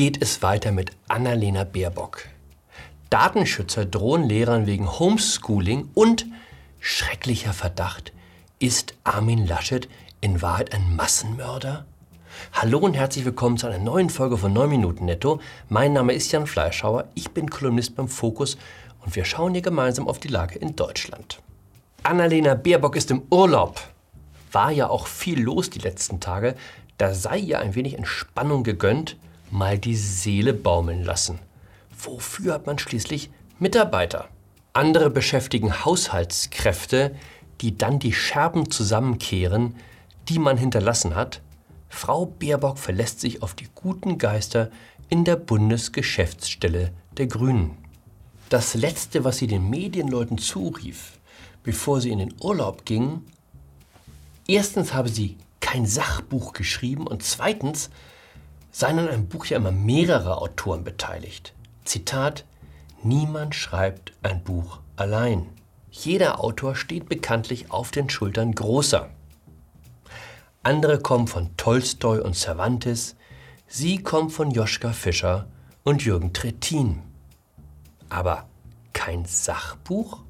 geht es weiter mit Annalena Baerbock. Datenschützer drohen Lehrern wegen Homeschooling und schrecklicher Verdacht, ist Armin Laschet in Wahrheit ein Massenmörder? Hallo und herzlich willkommen zu einer neuen Folge von 9 Minuten Netto. Mein Name ist Jan Fleischhauer, ich bin Kolumnist beim Fokus und wir schauen hier gemeinsam auf die Lage in Deutschland. Annalena Baerbock ist im Urlaub. War ja auch viel los die letzten Tage. Da sei ihr ein wenig Entspannung gegönnt, mal die Seele baumeln lassen. Wofür hat man schließlich Mitarbeiter? Andere beschäftigen Haushaltskräfte, die dann die Scherben zusammenkehren, die man hinterlassen hat. Frau Baerbock verlässt sich auf die guten Geister in der Bundesgeschäftsstelle der Grünen. Das Letzte, was sie den Medienleuten zurief, bevor sie in den Urlaub ging, erstens habe sie kein Sachbuch geschrieben und zweitens seien an einem Buch ja immer mehrere Autoren beteiligt. Zitat, niemand schreibt ein Buch allein. Jeder Autor steht bekanntlich auf den Schultern großer. Andere kommen von Tolstoi und Cervantes, sie kommen von Joschka Fischer und Jürgen Trittin. Aber kein Sachbuch?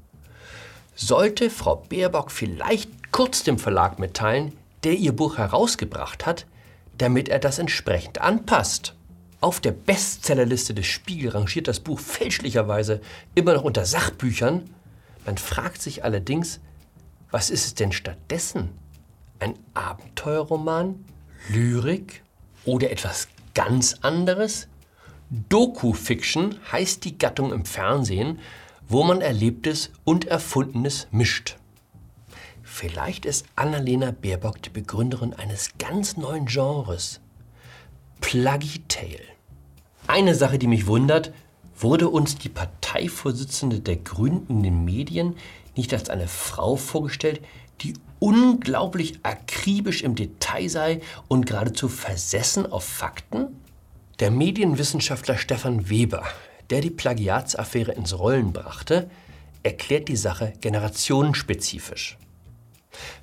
Sollte Frau Baerbock vielleicht kurz dem Verlag mitteilen, der ihr Buch herausgebracht hat, damit er das entsprechend anpasst? Auf der Bestsellerliste des Spiegel rangiert das Buch fälschlicherweise immer noch unter Sachbüchern. Man fragt sich allerdings, was ist es denn stattdessen? Ein Abenteuerroman? Lyrik? Oder etwas ganz anderes? Doku-Fiction heißt die Gattung im Fernsehen, wo man Erlebtes und Erfundenes mischt. Vielleicht ist Annalena Baerbock die Begründerin eines ganz neuen Genres. Pluggy Tale. Eine Sache, die mich wundert, wurde uns die Parteivorsitzende der Grünen in den Medien nicht als eine Frau vorgestellt, die unglaublich akribisch im Detail sei und geradezu versessen auf Fakten? Der Medienwissenschaftler Stefan Weber, der die Plagiatsaffäre ins Rollen brachte, erklärt die Sache generationenspezifisch.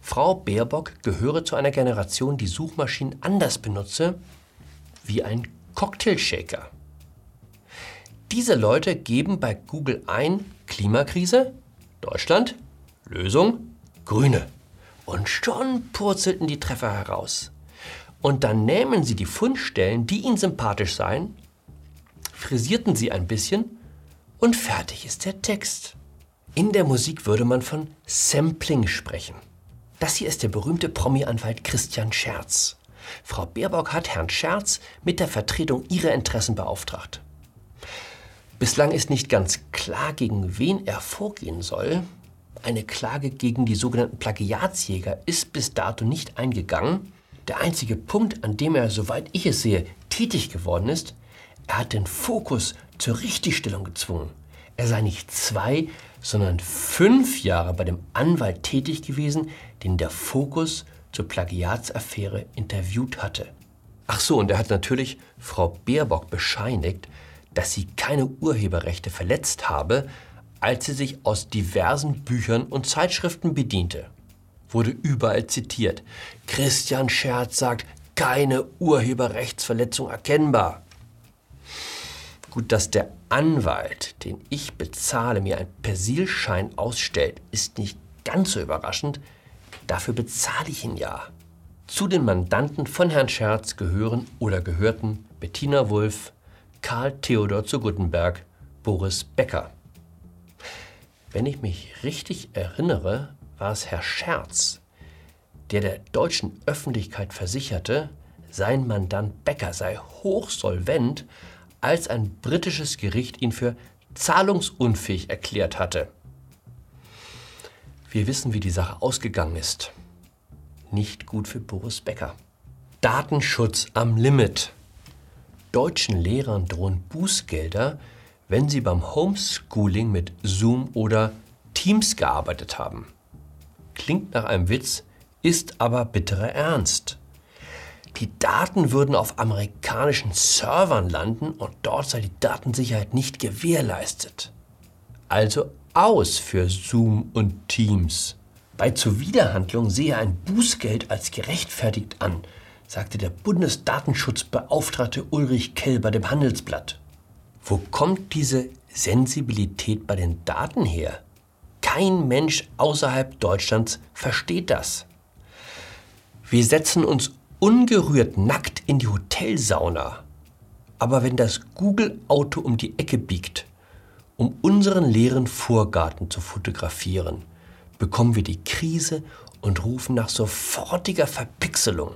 Frau Baerbock gehöre zu einer Generation, die Suchmaschinen anders benutze wie ein Cocktailshaker. Diese Leute geben bei Google ein Klimakrise, Deutschland, Lösung, Grüne. Und schon purzelten die Treffer heraus. Und dann nehmen sie die Fundstellen, die ihnen sympathisch seien, frisierten sie ein bisschen und fertig ist der Text. In der Musik würde man von Sampling sprechen. Das hier ist der berühmte Promi-Anwalt Christian Scherz. Frau Baerbock hat Herrn Scherz mit der Vertretung ihrer Interessen beauftragt. Bislang ist nicht ganz klar, gegen wen er vorgehen soll. Eine Klage gegen die sogenannten Plagiatsjäger ist bis dato nicht eingegangen. Der einzige Punkt, an dem er, soweit ich es sehe, tätig geworden ist, er hat den Fokus zur Richtigstellung gezwungen. Er sei nicht zwei, sondern fünf Jahre bei dem Anwalt tätig gewesen, den der Fokus zur Plagiatsaffäre interviewt hatte. Ach so, und er hat natürlich Frau Baerbock bescheinigt, dass sie keine Urheberrechte verletzt habe, als sie sich aus diversen Büchern und Zeitschriften bediente. Wurde überall zitiert. Christian Scherz sagt, keine Urheberrechtsverletzung erkennbar. Gut, dass der Anwalt, den ich bezahle, mir einen Persilschein ausstellt, ist nicht ganz so überraschend. Dafür bezahle ich ihn ja. Zu den Mandanten von Herrn Scherz gehören oder gehörten Bettina Wulff, Karl Theodor zu Guttenberg, Boris Becker. Wenn ich mich richtig erinnere, war es Herr Scherz, der der deutschen Öffentlichkeit versicherte, sein Mandant Becker sei hochsolvent, als ein britisches Gericht ihn für zahlungsunfähig erklärt hatte. Wir wissen, wie die Sache ausgegangen ist. Nicht gut für Boris Becker. Datenschutz am Limit deutschen Lehrern drohen Bußgelder, wenn sie beim Homeschooling mit Zoom oder Teams gearbeitet haben. Klingt nach einem Witz, ist aber bitterer Ernst. Die Daten würden auf amerikanischen Servern landen und dort sei die Datensicherheit nicht gewährleistet. Also aus für Zoom und Teams. Bei Zuwiderhandlung sehe ein Bußgeld als gerechtfertigt an, sagte der Bundesdatenschutzbeauftragte Ulrich Kelber dem Handelsblatt. Wo kommt diese Sensibilität bei den Daten her? Kein Mensch außerhalb Deutschlands versteht das. Wir setzen uns ungerührt nackt in die Hotelsauna. Aber wenn das Google-Auto um die Ecke biegt, um unseren leeren Vorgarten zu fotografieren, bekommen wir die Krise und rufen nach sofortiger Verpixelung.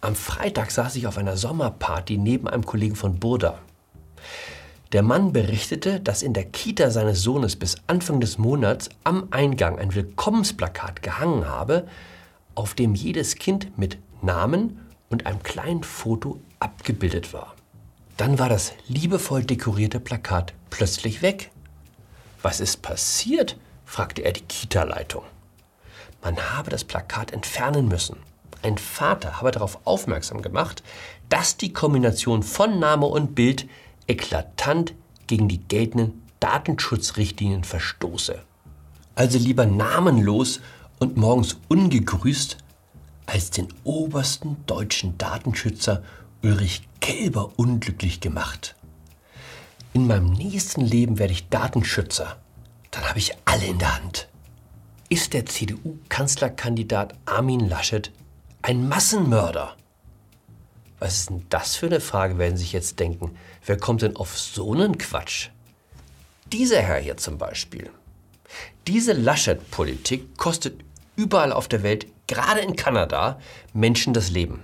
Am Freitag saß ich auf einer Sommerparty neben einem Kollegen von Burda. Der Mann berichtete, dass in der Kita seines Sohnes bis Anfang des Monats am Eingang ein Willkommensplakat gehangen habe, auf dem jedes Kind mit Namen und einem kleinen Foto abgebildet war. Dann war das liebevoll dekorierte Plakat plötzlich weg. Was ist passiert? fragte er die Kita-Leitung. Man habe das Plakat entfernen müssen. Ein Vater habe darauf aufmerksam gemacht, dass die Kombination von Name und Bild eklatant gegen die geltenden Datenschutzrichtlinien verstoße. Also lieber namenlos und morgens ungegrüßt, als den obersten deutschen Datenschützer Ulrich Kelber unglücklich gemacht. In meinem nächsten Leben werde ich Datenschützer. Dann habe ich alle in der Hand. Ist der CDU-Kanzlerkandidat Armin Laschet ein Massenmörder? Was ist denn das für eine Frage, werden Sie sich jetzt denken. Wer kommt denn auf so einen Quatsch? Dieser Herr hier zum Beispiel. Diese Laschet-Politik kostet überall auf der Welt, gerade in Kanada, Menschen das Leben.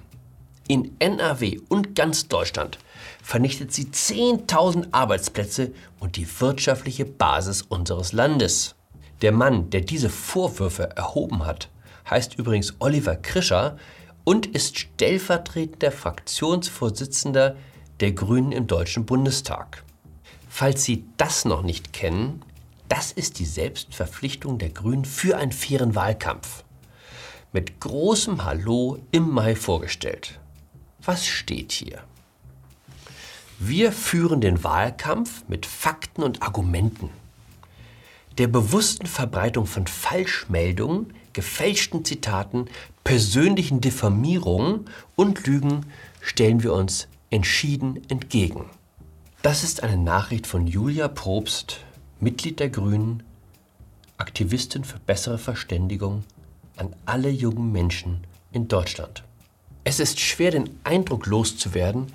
In NRW und ganz Deutschland vernichtet sie 10.000 Arbeitsplätze und die wirtschaftliche Basis unseres Landes. Der Mann, der diese Vorwürfe erhoben hat, heißt übrigens Oliver Krischer und ist stellvertretender Fraktionsvorsitzender der Grünen im Deutschen Bundestag. Falls Sie das noch nicht kennen, das ist die Selbstverpflichtung der Grünen für einen fairen Wahlkampf. Mit großem Hallo im Mai vorgestellt. Was steht hier? Wir führen den Wahlkampf mit Fakten und Argumenten. Der bewussten Verbreitung von Falschmeldungen, gefälschten Zitaten, persönlichen Diffamierungen und Lügen stellen wir uns entschieden entgegen. Das ist eine Nachricht von Julia Probst, Mitglied der Grünen, Aktivistin für bessere Verständigung an alle jungen Menschen in Deutschland. Es ist schwer, den Eindruck loszuwerden,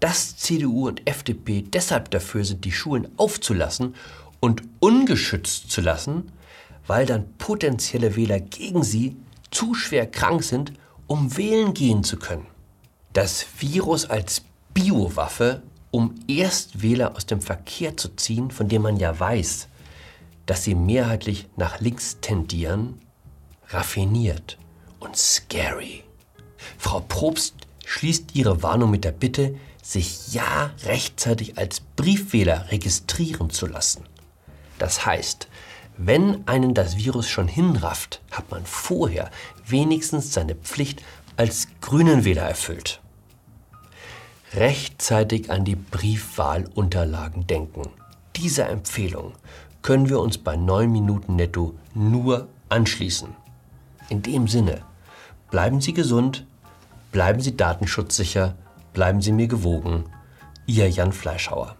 dass CDU und FDP deshalb dafür sind, die Schulen aufzulassen und ungeschützt zu lassen, weil dann potenzielle Wähler gegen sie zu schwer krank sind, um wählen gehen zu können. Das Virus als Biowaffe, um Erstwähler aus dem Verkehr zu ziehen, von dem man ja weiß, dass sie mehrheitlich nach links tendieren, raffiniert und scary. Frau Probst schließt ihre Warnung mit der Bitte, sich ja rechtzeitig als Briefwähler registrieren zu lassen. Das heißt, wenn einen das Virus schon hinrafft, hat man vorher wenigstens seine Pflicht als Grünenwähler erfüllt. Rechtzeitig an die Briefwahlunterlagen denken. Dieser Empfehlung können wir uns bei 9 Minuten netto nur anschließen. In dem Sinne, bleiben Sie gesund, Bleiben Sie datenschutzsicher, bleiben Sie mir gewogen. Ihr Jan Fleischhauer.